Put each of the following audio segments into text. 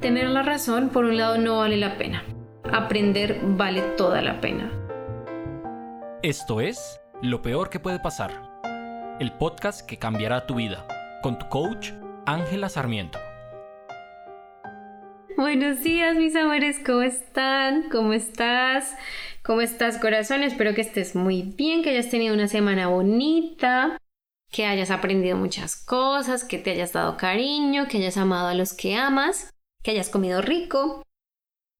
Tener la razón, por un lado, no vale la pena. Aprender vale toda la pena. Esto es Lo Peor que puede pasar, el podcast que cambiará tu vida, con tu coach, Ángela Sarmiento. Buenos días, mis amores, ¿cómo están? ¿Cómo estás? ¿Cómo estás, corazón? Espero que estés muy bien, que hayas tenido una semana bonita, que hayas aprendido muchas cosas, que te hayas dado cariño, que hayas amado a los que amas que hayas comido rico.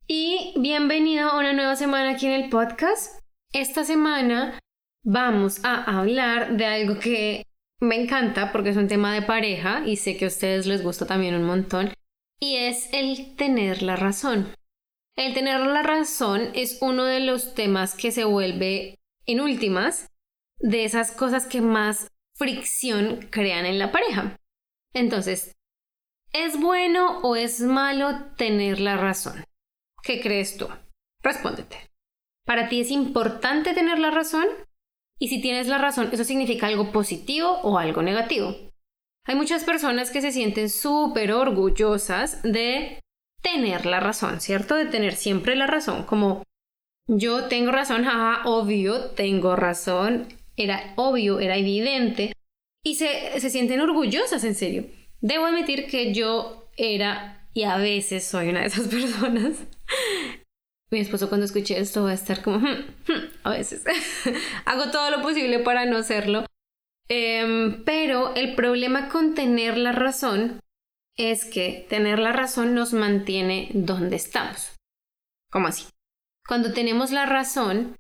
Y bienvenido a una nueva semana aquí en el podcast. Esta semana vamos a hablar de algo que me encanta porque es un tema de pareja y sé que a ustedes les gusta también un montón y es el tener la razón. El tener la razón es uno de los temas que se vuelve en últimas de esas cosas que más fricción crean en la pareja. Entonces, ¿Es bueno o es malo tener la razón? ¿Qué crees tú? Respóndete. ¿Para ti es importante tener la razón? Y si tienes la razón, ¿eso significa algo positivo o algo negativo? Hay muchas personas que se sienten súper orgullosas de tener la razón, ¿cierto? De tener siempre la razón, como yo tengo razón, jaja, obvio, tengo razón, era obvio, era evidente, y se, se sienten orgullosas, en serio. Debo admitir que yo era y a veces soy una de esas personas. Mi esposo cuando escuche esto va a estar como, hmm, hmm", a veces hago todo lo posible para no serlo. Em, pero el problema con tener la razón es que tener la razón nos mantiene donde estamos. ¿Cómo así? Cuando tenemos la razón,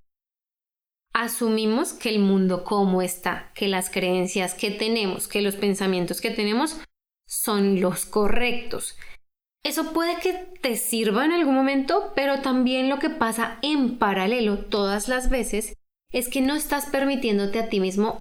asumimos que el mundo como está, que las creencias que tenemos, que los pensamientos que tenemos son los correctos. Eso puede que te sirva en algún momento, pero también lo que pasa en paralelo todas las veces es que no estás permitiéndote a ti mismo,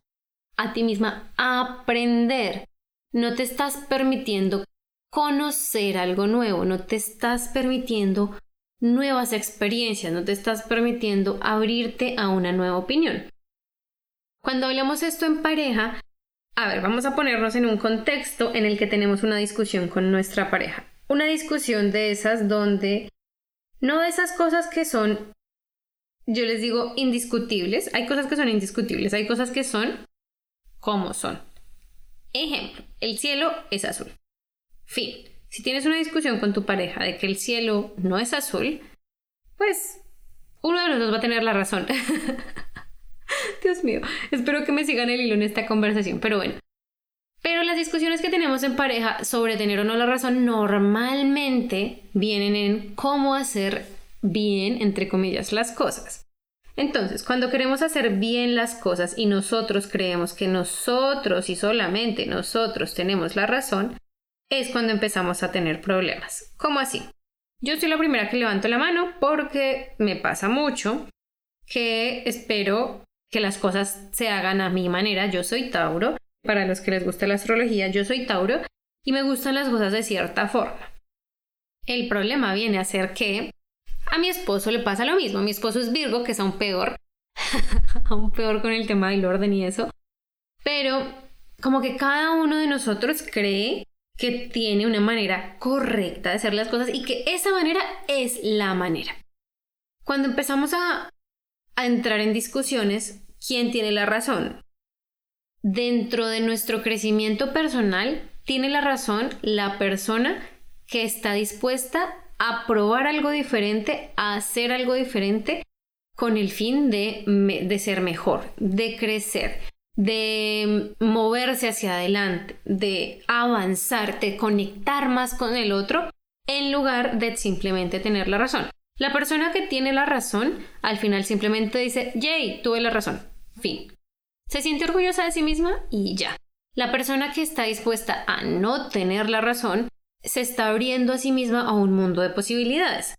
a ti misma aprender. No te estás permitiendo conocer algo nuevo, no te estás permitiendo nuevas experiencias, no te estás permitiendo abrirte a una nueva opinión. Cuando hablamos esto en pareja, a ver, vamos a ponernos en un contexto en el que tenemos una discusión con nuestra pareja. Una discusión de esas donde no de esas cosas que son, yo les digo, indiscutibles. Hay cosas que son indiscutibles, hay cosas que son como son. Ejemplo, el cielo es azul. Fin. Si tienes una discusión con tu pareja de que el cielo no es azul, pues uno de los dos va a tener la razón. Dios mío, espero que me sigan el hilo en esta conversación, pero bueno. Pero las discusiones que tenemos en pareja sobre tener o no la razón normalmente vienen en cómo hacer bien, entre comillas, las cosas. Entonces, cuando queremos hacer bien las cosas y nosotros creemos que nosotros y solamente nosotros tenemos la razón, es cuando empezamos a tener problemas. ¿Cómo así? Yo soy la primera que levanto la mano porque me pasa mucho que espero que las cosas se hagan a mi manera. Yo soy Tauro. Para los que les gusta la astrología, yo soy Tauro y me gustan las cosas de cierta forma. El problema viene a ser que a mi esposo le pasa lo mismo. Mi esposo es Virgo, que es aún peor. aún peor con el tema del orden y eso. Pero como que cada uno de nosotros cree que tiene una manera correcta de hacer las cosas y que esa manera es la manera. Cuando empezamos a a entrar en discusiones quién tiene la razón. Dentro de nuestro crecimiento personal, tiene la razón la persona que está dispuesta a probar algo diferente, a hacer algo diferente con el fin de, de ser mejor, de crecer, de moverse hacia adelante, de avanzar, de conectar más con el otro, en lugar de simplemente tener la razón. La persona que tiene la razón al final simplemente dice, yay, tuve la razón. Fin. Se siente orgullosa de sí misma y ya. La persona que está dispuesta a no tener la razón se está abriendo a sí misma a un mundo de posibilidades.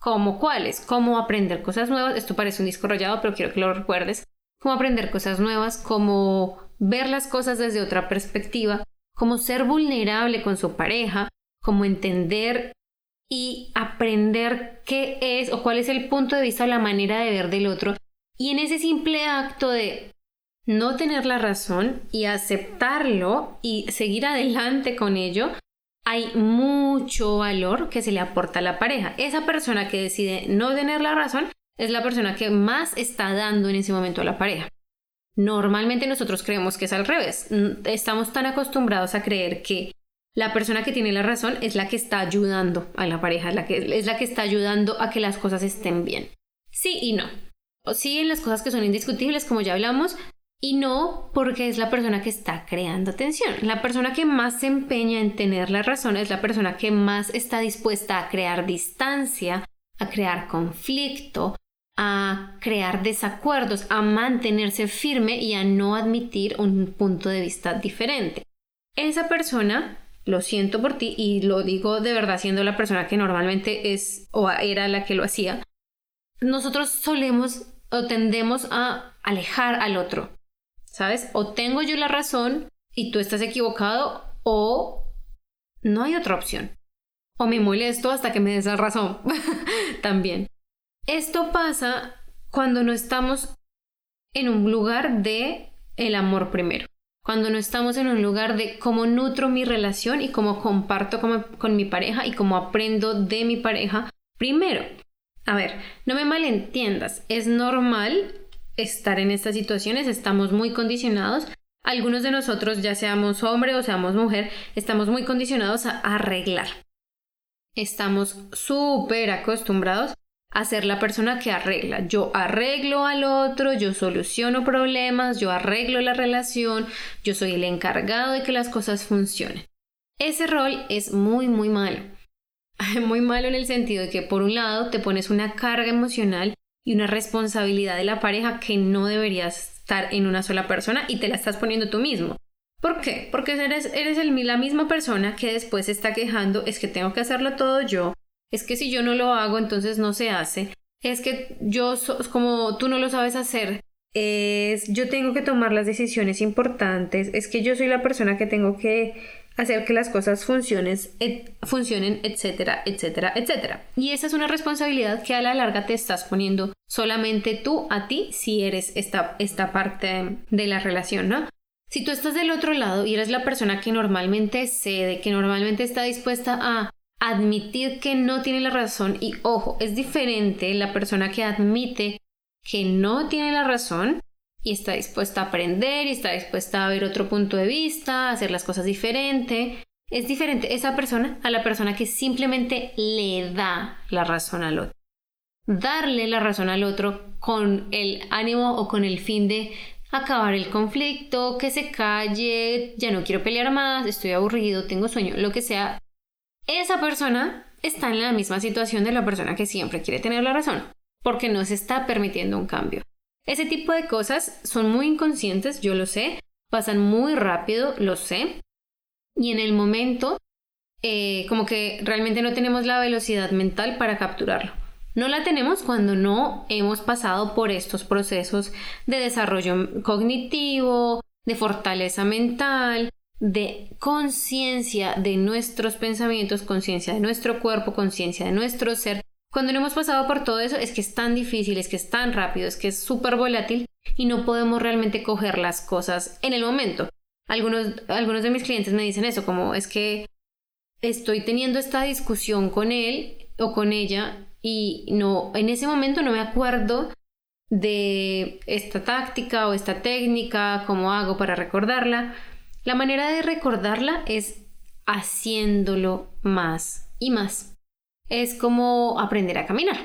¿Como cuáles? Cómo aprender cosas nuevas. Esto parece un disco rayado, pero quiero que lo recuerdes. Cómo aprender cosas nuevas, cómo ver las cosas desde otra perspectiva, cómo ser vulnerable con su pareja, cómo entender y aprender qué es o cuál es el punto de vista o la manera de ver del otro. Y en ese simple acto de no tener la razón y aceptarlo y seguir adelante con ello, hay mucho valor que se le aporta a la pareja. Esa persona que decide no tener la razón es la persona que más está dando en ese momento a la pareja. Normalmente nosotros creemos que es al revés. Estamos tan acostumbrados a creer que la persona que tiene la razón es la que está ayudando a la pareja, la que, es la que está ayudando a que las cosas estén bien. Sí y no. Sí en las cosas que son indiscutibles, como ya hablamos, y no porque es la persona que está creando tensión. La persona que más se empeña en tener la razón es la persona que más está dispuesta a crear distancia, a crear conflicto, a crear desacuerdos, a mantenerse firme y a no admitir un punto de vista diferente. Esa persona, lo siento por ti y lo digo de verdad siendo la persona que normalmente es o era la que lo hacía, nosotros solemos o tendemos a alejar al otro, ¿Sabes? O tengo yo la razón y tú estás equivocado o no hay otra opción. O me molesto hasta que me des la razón. También. Esto pasa cuando no estamos en un lugar de el amor primero. Cuando no estamos en un lugar de cómo nutro mi relación y cómo comparto con, mi pareja y cómo aprendo de mi pareja primero. A ver, no me malentiendas, es normal estar en estas situaciones, estamos muy condicionados. Algunos de nosotros, ya seamos hombre o seamos mujer, estamos muy condicionados a arreglar. Estamos súper acostumbrados a ser la persona que arregla. Yo arreglo al otro, yo soluciono problemas, yo arreglo la relación, yo soy el encargado de que las cosas funcionen. Ese rol es muy, muy malo. Muy malo en el sentido de que por un lado te pones una carga emocional y una responsabilidad de la pareja que no deberías estar en una sola persona y te la estás poniendo tú mismo. ¿Por qué? Porque eres, eres el, la misma persona que después se está quejando, es que tengo que hacerlo todo yo, es que si yo no lo hago entonces no se hace, es que yo, como tú no lo sabes hacer, es yo tengo que tomar las decisiones importantes, es que yo soy la persona que tengo que hacer que las cosas funcionen, funcionen, etcétera, etcétera, etcétera. Y esa es una responsabilidad que a la larga te estás poniendo solamente tú a ti si eres esta, esta parte de la relación, ¿no? Si tú estás del otro lado y eres la persona que normalmente cede, que normalmente está dispuesta a admitir que no tiene la razón, y ojo, es diferente la persona que admite que no tiene la razón y está dispuesta a aprender y está dispuesta a ver otro punto de vista, a hacer las cosas diferente. Es diferente esa persona a la persona que simplemente le da la razón al otro. Darle la razón al otro con el ánimo o con el fin de acabar el conflicto, que se calle, ya no quiero pelear más, estoy aburrido, tengo sueño, lo que sea. Esa persona está en la misma situación de la persona que siempre quiere tener la razón, porque no se está permitiendo un cambio. Ese tipo de cosas son muy inconscientes, yo lo sé, pasan muy rápido, lo sé, y en el momento eh, como que realmente no tenemos la velocidad mental para capturarlo. No la tenemos cuando no hemos pasado por estos procesos de desarrollo cognitivo, de fortaleza mental, de conciencia de nuestros pensamientos, conciencia de nuestro cuerpo, conciencia de nuestro ser, cuando no hemos pasado por todo eso es que es tan difícil, es que es tan rápido, es que es súper volátil y no podemos realmente coger las cosas en el momento. Algunos, algunos de mis clientes me dicen eso, como es que estoy teniendo esta discusión con él o con ella y no, en ese momento no me acuerdo de esta táctica o esta técnica, cómo hago para recordarla. La manera de recordarla es haciéndolo más y más es como aprender a caminar.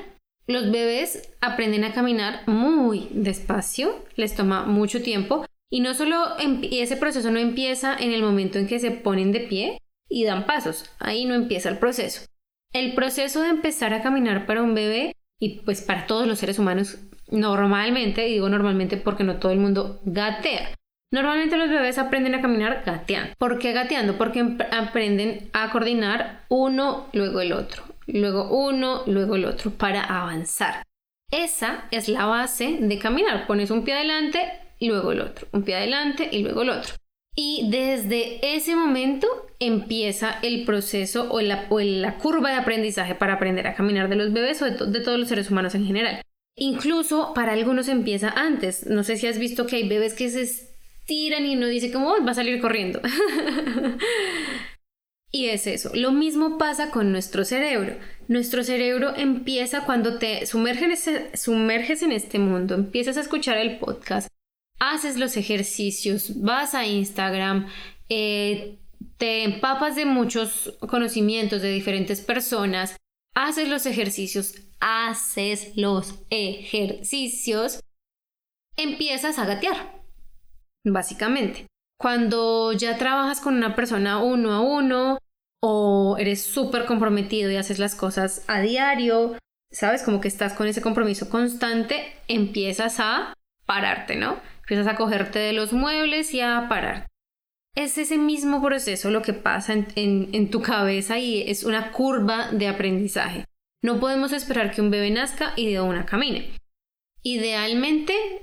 Los bebés aprenden a caminar muy despacio, les toma mucho tiempo y no solo ese proceso no empieza en el momento en que se ponen de pie y dan pasos, ahí no empieza el proceso. El proceso de empezar a caminar para un bebé y pues para todos los seres humanos normalmente, digo normalmente porque no todo el mundo gatea. Normalmente los bebés aprenden a caminar gateando. ¿Por qué gateando? Porque aprenden a coordinar uno luego el otro luego uno, luego el otro, para avanzar. Esa es la base de caminar. Pones un pie adelante, y luego el otro, un pie adelante y luego el otro. Y desde ese momento empieza el proceso o la, curva de aprendizaje para aprender a caminar de los bebés o de, de todos los seres humanos en general. Incluso para algunos empieza antes. No sé si has visto que hay bebés que se estiran y uno dice como va a salir corriendo. Y es eso. Lo mismo pasa con nuestro cerebro. Nuestro cerebro empieza cuando te sumerges, sumerges en este mundo, empiezas a escuchar el podcast, haces los ejercicios, vas a Instagram, eh, te empapas de muchos conocimientos de diferentes personas, haces los ejercicios, haces los ejercicios, empiezas a gatear, básicamente. Cuando ya trabajas con una persona uno a uno o eres súper comprometido y haces las cosas a diario, sabes, como que estás con ese compromiso constante, empiezas a pararte, ¿no? Empiezas a cogerte de los muebles y a parar. Es ese mismo proceso lo que pasa en, en tu cabeza y es una curva de aprendizaje. No podemos esperar que un bebé nazca y de una camine. Idealmente,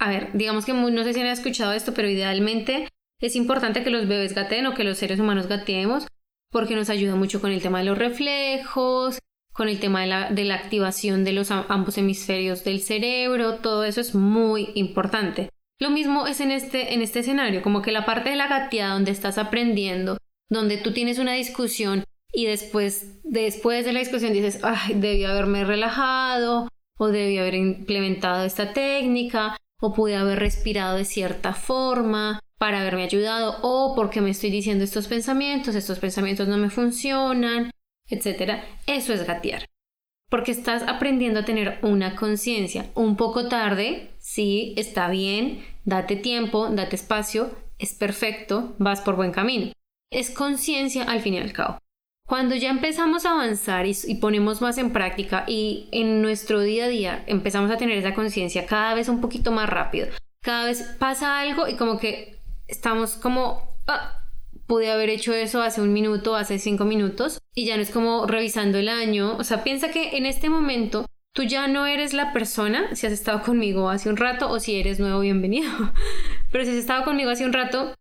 a ver, digamos que no sé si han escuchado esto, pero idealmente es importante que los bebés gateen o que los seres humanos gateemos porque nos ayuda mucho con el tema de los reflejos, con el tema de la, de la activación de los ambos hemisferios del cerebro, todo eso es muy importante. Lo mismo es en este, en este escenario, como que la parte de la gateada donde estás aprendiendo, donde tú tienes una discusión y después, después de la discusión dices, ay, debí haberme relajado o debí haber implementado esta técnica o pude haber respirado de cierta forma para haberme ayudado o porque me estoy diciendo estos pensamientos, estos pensamientos no me funcionan, etc. Eso es gatear. Porque estás aprendiendo a tener una conciencia. Un poco tarde, sí, está bien, date tiempo, date espacio, es perfecto, vas por buen camino. Es conciencia al fin y al cabo. Cuando ya empezamos a avanzar y, ponemos más en práctica y en nuestro día a día empezamos a tener esa conciencia cada vez un poquito más rápido, cada vez pasa algo y como que estamos como, ah, pude haber hecho eso hace un minuto, hace cinco minutos, y ya no es como revisando el año. O sea, piensa que en este momento tú ya no eres la persona, si has estado conmigo hace un rato o si eres nuevo, bienvenido. Pero si has estado conmigo hace un rato,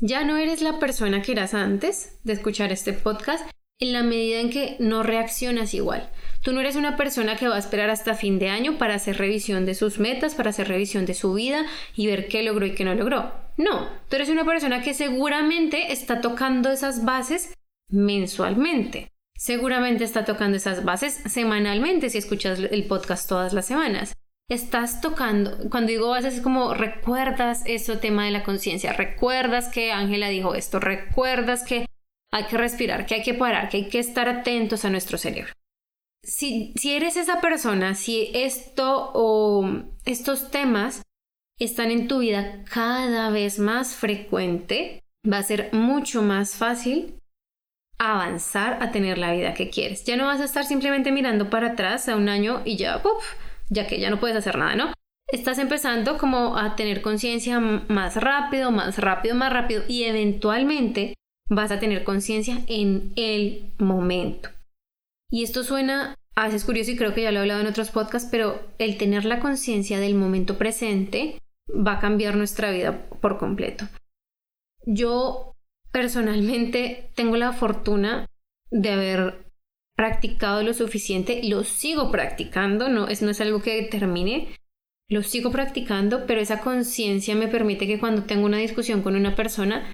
ya no eres la persona que eras antes de escuchar este podcast en la medida en que no reaccionas igual. Tú no eres una persona que va a esperar hasta fin de año para hacer revisión de sus metas, para hacer revisión de su vida y ver qué logró y qué no logró. No, tú eres una persona que seguramente está tocando esas bases mensualmente. Seguramente está tocando esas bases semanalmente si escuchas el podcast todas las semanas. Estás tocando, cuando digo bases es como recuerdas ese tema de la conciencia, recuerdas que Ángela dijo esto, recuerdas que hay que respirar, que hay que parar, que hay que estar atentos a nuestro cerebro. Si, si eres esa persona, si esto o estos temas están en tu vida cada vez más frecuente, va a ser mucho más fácil avanzar a tener la vida que quieres. Ya no vas a estar simplemente mirando para atrás a un año y ya. Ya que ya no puedes hacer nada, ¿no? Estás empezando como a tener conciencia más rápido, más rápido, más rápido y eventualmente vas a tener conciencia en el momento. Y esto suena a veces curioso y creo que ya lo he hablado en otros podcasts, pero el tener la conciencia del momento presente va a cambiar nuestra vida por completo. Yo personalmente tengo la fortuna de haber practicado lo suficiente, lo sigo practicando, no es, no es algo que termine, lo sigo practicando, pero esa conciencia me permite que cuando tengo una discusión con una persona,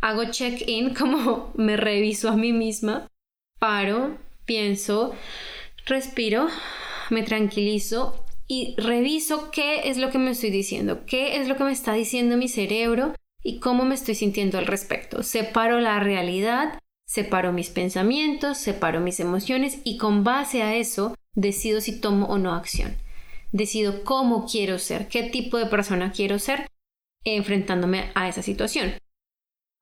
hago check-in, como me reviso a mí misma, paro, pienso, respiro, me tranquilizo y reviso qué es lo que me estoy diciendo, qué es lo que me está diciendo mi cerebro y cómo me estoy sintiendo al respecto. Separo la realidad, separo mis pensamientos, separo mis emociones y con base a eso decido si tomo o no acción. Decido cómo quiero ser, qué tipo de persona quiero ser enfrentándome a esa situación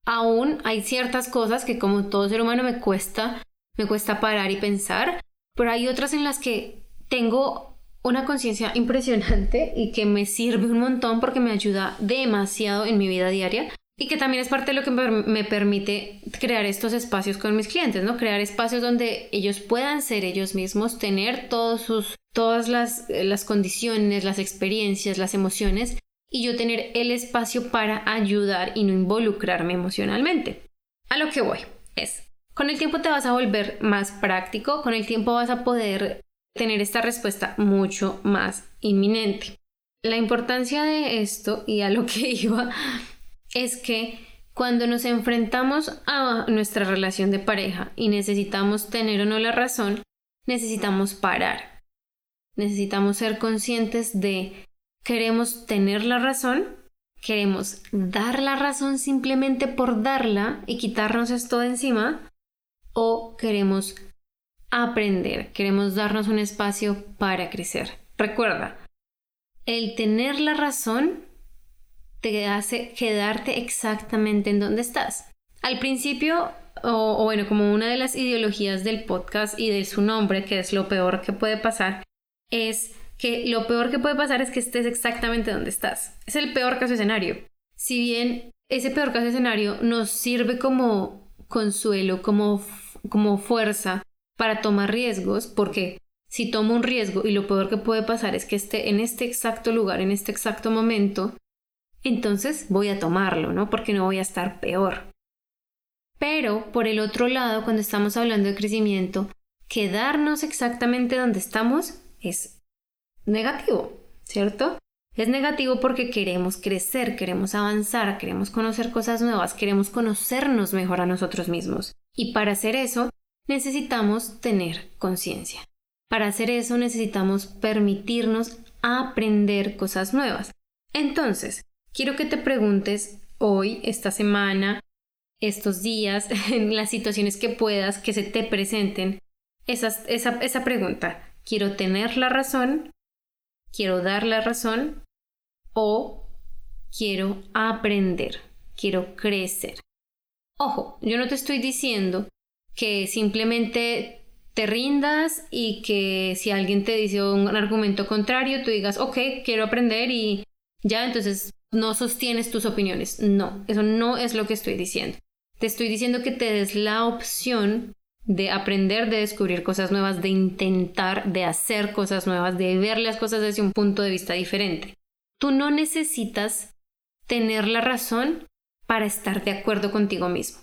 aún hay ciertas cosas que como todo ser humano me cuesta, me cuesta parar y pensar, pero hay otras en las que tengo una conciencia impresionante y que me sirve un montón porque me ayuda demasiado en mi vida diaria y que también es parte de lo que me permite crear estos espacios con mis clientes, ¿no? Crear espacios donde ellos puedan ser ellos mismos, tener todos sus, todas las, las condiciones, las experiencias, las emociones y yo tener el espacio para ayudar y no involucrarme emocionalmente. A lo que voy es, con el tiempo te vas a volver más práctico, con el tiempo vas a poder tener esta respuesta mucho más inminente. La importancia de esto y a lo que iba es que cuando nos enfrentamos a nuestra relación de pareja y necesitamos tener o no la razón, necesitamos parar. Necesitamos ser conscientes de queremos tener la razón, queremos dar la razón simplemente por darla y quitarnos esto de encima, o queremos aprender, queremos darnos un espacio para crecer. Recuerda, el tener la razón te hace quedarte exactamente en donde estás. Al principio, o, bueno, como una de las ideologías del podcast y de su nombre, que es lo peor que puede pasar, es que lo peor que puede pasar es que estés exactamente donde estás. Es el peor caso escenario. Si bien ese peor caso escenario nos sirve como consuelo, como, como fuerza para tomar riesgos, porque si tomo un riesgo y lo peor que puede pasar es que esté en este exacto lugar, en este exacto momento, entonces voy a tomarlo, ¿no? Porque no voy a estar peor. Pero, por el otro lado, cuando estamos hablando de crecimiento, quedarnos exactamente donde estamos es negativo, ¿cierto? Es negativo porque queremos crecer, queremos avanzar, queremos conocer cosas nuevas, queremos conocernos mejor a nosotros mismos. Y para hacer eso, necesitamos tener conciencia. Para hacer eso necesitamos permitirnos aprender cosas nuevas. Entonces, quiero que te preguntes hoy, esta semana, estos días, en las situaciones que puedas, que se te presenten, esa, esa pregunta. ¿Quiero tener la razón? ¿Quiero dar la razón? ¿O quiero aprender? ¿Quiero crecer? Ojo, yo no te estoy diciendo que simplemente te rindas y que si alguien te dice un argumento contrario, tú digas, ok, quiero aprender y ya, entonces no sostienes tus opiniones. No, eso no es lo que estoy diciendo. Te estoy diciendo que te des la opción de aprender, de descubrir cosas nuevas, de intentar, de hacer cosas nuevas, de ver las cosas desde un punto de vista diferente. Tú no necesitas tener la razón para estar de acuerdo contigo mismo.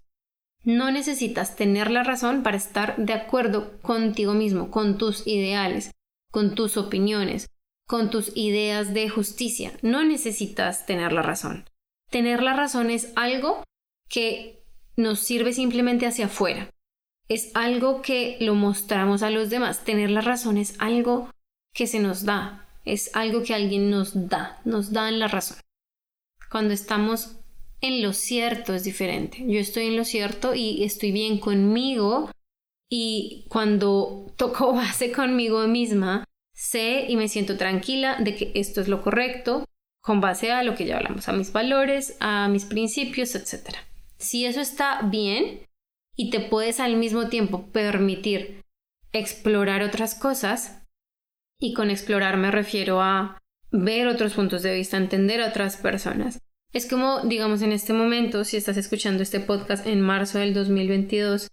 No necesitas tener la razón para estar de acuerdo contigo mismo, con tus ideales, con tus opiniones, con tus ideas de justicia. No necesitas tener la razón. Tener la razón es algo que nos sirve simplemente hacia afuera. Es algo que lo mostramos a los demás. Tener la razón es algo que se nos da. Es algo que alguien nos da. Nos dan la razón. Cuando estamos en lo cierto es diferente. Yo estoy en lo cierto y estoy bien conmigo y cuando toco base conmigo misma, sé y me siento tranquila de que esto es lo correcto con base a lo que ya hablamos, a mis valores, a mis principios, etc. Si eso está bien y te puedes al mismo tiempo permitir explorar otras cosas, y con explorar me refiero a ver otros puntos de vista, entender a otras personas, es como, digamos, en este momento, si estás escuchando este podcast en marzo del 2022,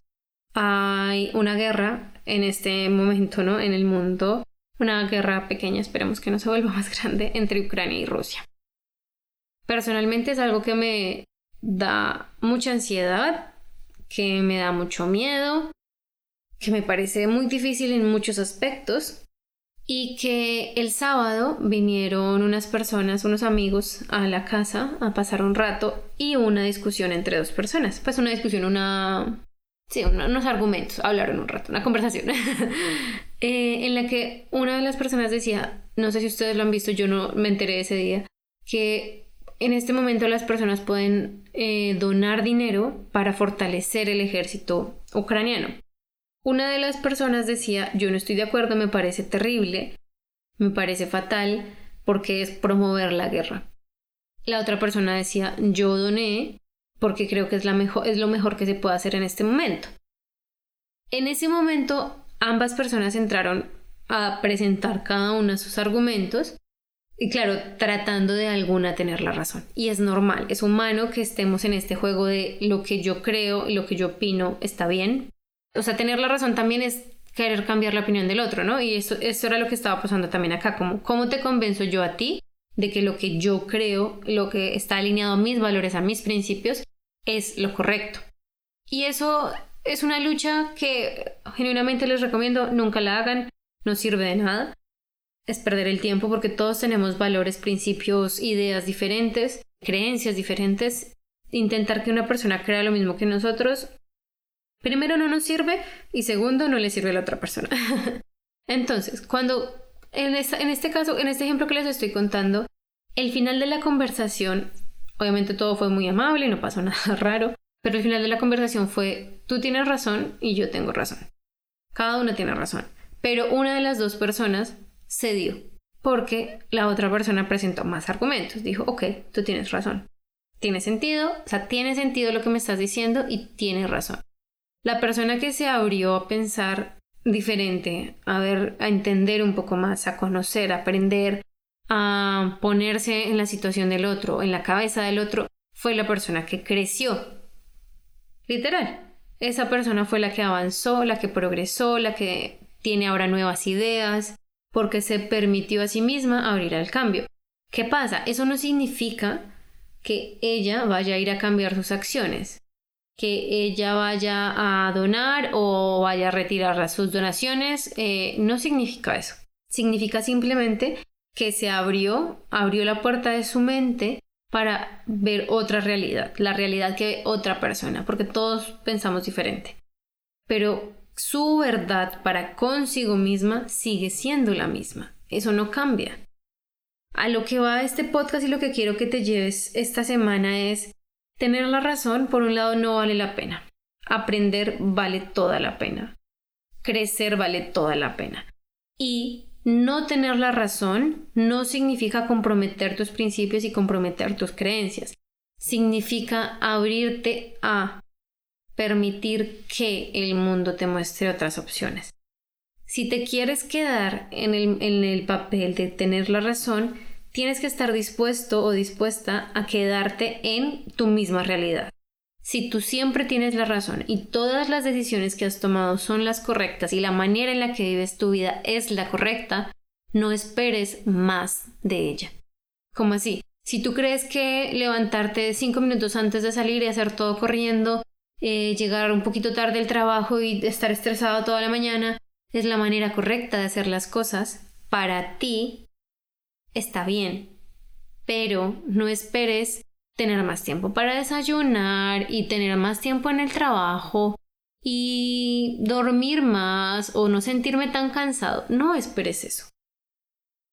hay una guerra en este momento, ¿no? En el mundo, una guerra pequeña, esperemos que no se vuelva más grande, entre Ucrania y Rusia. Personalmente es algo que me da mucha ansiedad, que me da mucho miedo, que me parece muy difícil en muchos aspectos, y que el sábado vinieron unas personas, unos amigos a la casa a pasar un rato y una discusión entre dos personas. Pues una discusión, una... Sí, unos argumentos, hablaron un rato, una conversación, eh, en la que una de las personas decía, no sé si ustedes lo han visto, yo no me enteré ese día, que en este momento las personas pueden eh, donar dinero para fortalecer el ejército ucraniano. Una de las personas decía, yo no estoy de acuerdo, me parece terrible, me parece fatal, porque es promover la guerra. La otra persona decía, yo doné porque creo que es, la mejor, es lo mejor que se puede hacer en este momento. En ese momento, ambas personas entraron a presentar cada de sus argumentos y claro, tratando de alguna tener la razón. Y es normal, es humano que estemos en este juego de lo que yo creo y lo que yo opino está bien, o sea, tener la razón también es querer cambiar la opinión del otro, ¿no? Y eso, eso era lo que estaba pasando también acá, como cómo te convenzo yo a ti de que lo que yo creo, lo que está alineado a mis valores, a mis principios, es lo correcto. Y eso es una lucha que genuinamente les recomiendo, nunca la hagan, no sirve de nada. Es perder el tiempo porque todos tenemos valores, principios, ideas diferentes, creencias diferentes intentar que una persona crea lo mismo que nosotros, primero no nos sirve y segundo no le sirve a la otra persona. Entonces, cuando en, en este caso, en este ejemplo que les estoy contando, el final de la conversación, obviamente todo fue muy amable no pasó nada raro, pero el final de la conversación fue, tú tienes razón y yo tengo razón. Cada uno tiene razón. Pero una de las dos personas cedió porque la otra persona presentó más argumentos. Dijo, ok, tú tienes razón. Tiene sentido, o sea, tiene sentido lo que me estás diciendo y tienes razón. La persona que se abrió a pensar diferente, a ver, a entender un poco más, a conocer, a aprender, a ponerse en la situación del otro, en la cabeza del otro, fue la persona que creció. Literal. Esa persona fue la que avanzó, la que progresó, la que tiene ahora nuevas ideas, porque se permitió a sí misma abrir al cambio. ¿Qué pasa? Eso no significa que ella vaya a ir a cambiar sus acciones, que ella vaya a donar o vaya a retirar sus donaciones, eh, no significa eso. Significa simplemente que se abrió, abrió la puerta de su mente para ver otra realidad, la realidad que otra persona, porque todos pensamos diferente. Pero su verdad para consigo misma sigue siendo la misma. Eso no cambia. A lo que va este podcast y lo que quiero que te lleves esta semana es tener la razón, por un lado, no vale la pena. Aprender vale toda la pena. Crecer vale toda la pena. Y no tener la razón no significa comprometer tus principios y comprometer tus creencias. Significa abrirte a permitir que el mundo te muestre otras opciones. Si te quieres quedar en el, papel de tener la razón, tienes que estar dispuesto o dispuesta a quedarte en tu misma realidad. Si tú siempre tienes la razón y todas las decisiones que has tomado son las correctas y la manera en la que vives tu vida es la correcta, no esperes más de ella. ¿Cómo así? Si tú crees que levantarte cinco minutos antes de salir y hacer todo corriendo eh, llegar un poquito tarde al trabajo y estar estresado toda la mañana es la manera correcta de hacer las cosas, para ti está bien. Pero no esperes tener más tiempo para desayunar y tener más tiempo en el trabajo y dormir más o no sentirme tan cansado. No esperes eso.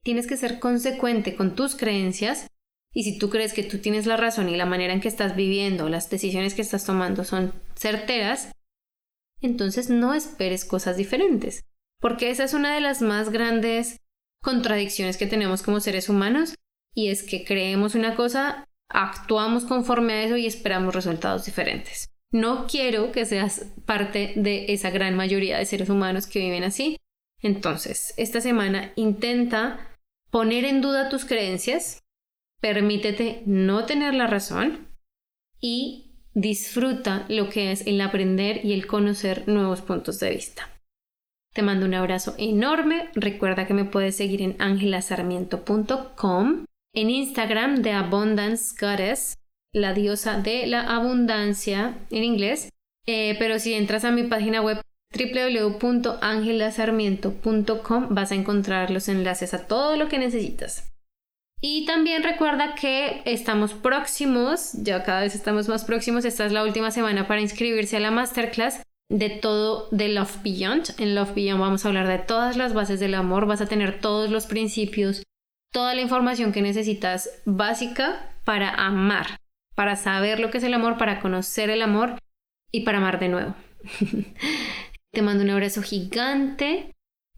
Tienes que ser consecuente con tus creencias y si tú crees que tú tienes la razón y la manera en que estás viviendo, las decisiones que estás tomando son certeras, entonces no esperes cosas diferentes. Porque esa es una de las más grandes contradicciones que tenemos como seres humanos y es que creemos una cosa, actuamos conforme a eso y esperamos resultados diferentes. No quiero que seas parte de esa gran mayoría de seres humanos que viven así. Entonces, esta semana intenta poner en duda tus creencias, permítete no tener la razón y disfruta lo que es el aprender y el conocer nuevos puntos de vista. Te mando un abrazo enorme. Recuerda que me puedes seguir en angelasarmiento.com, en Instagram de Abundance Goddess, la diosa de la abundancia en inglés. Eh, pero si entras a mi página web www.angelasarmiento.com vas a encontrar los enlaces a todo lo que necesitas. Y también recuerda que estamos próximos, ya cada vez estamos más próximos, esta es la última semana para inscribirse a la masterclass de todo de Love Beyond. En Love Beyond vamos a hablar de todas las bases del amor, vas a tener todos los principios, toda la información que necesitas básica para amar, para saber lo que es el amor, para conocer el amor y para amar de nuevo. Te mando un abrazo gigante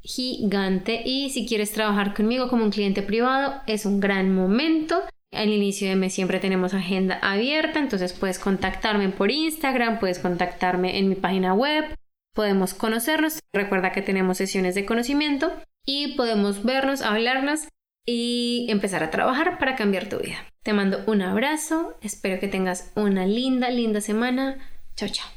gigante y si quieres trabajar conmigo como un cliente privado es un gran momento. Al inicio de mes siempre tenemos agenda abierta, entonces puedes contactarme por Instagram, puedes contactarme en mi página web, podemos conocernos. Recuerda que tenemos sesiones de conocimiento y podemos vernos, hablarnos y empezar a trabajar para cambiar tu vida. Te mando un abrazo, espero que tengas una linda, linda semana. Chao, chao.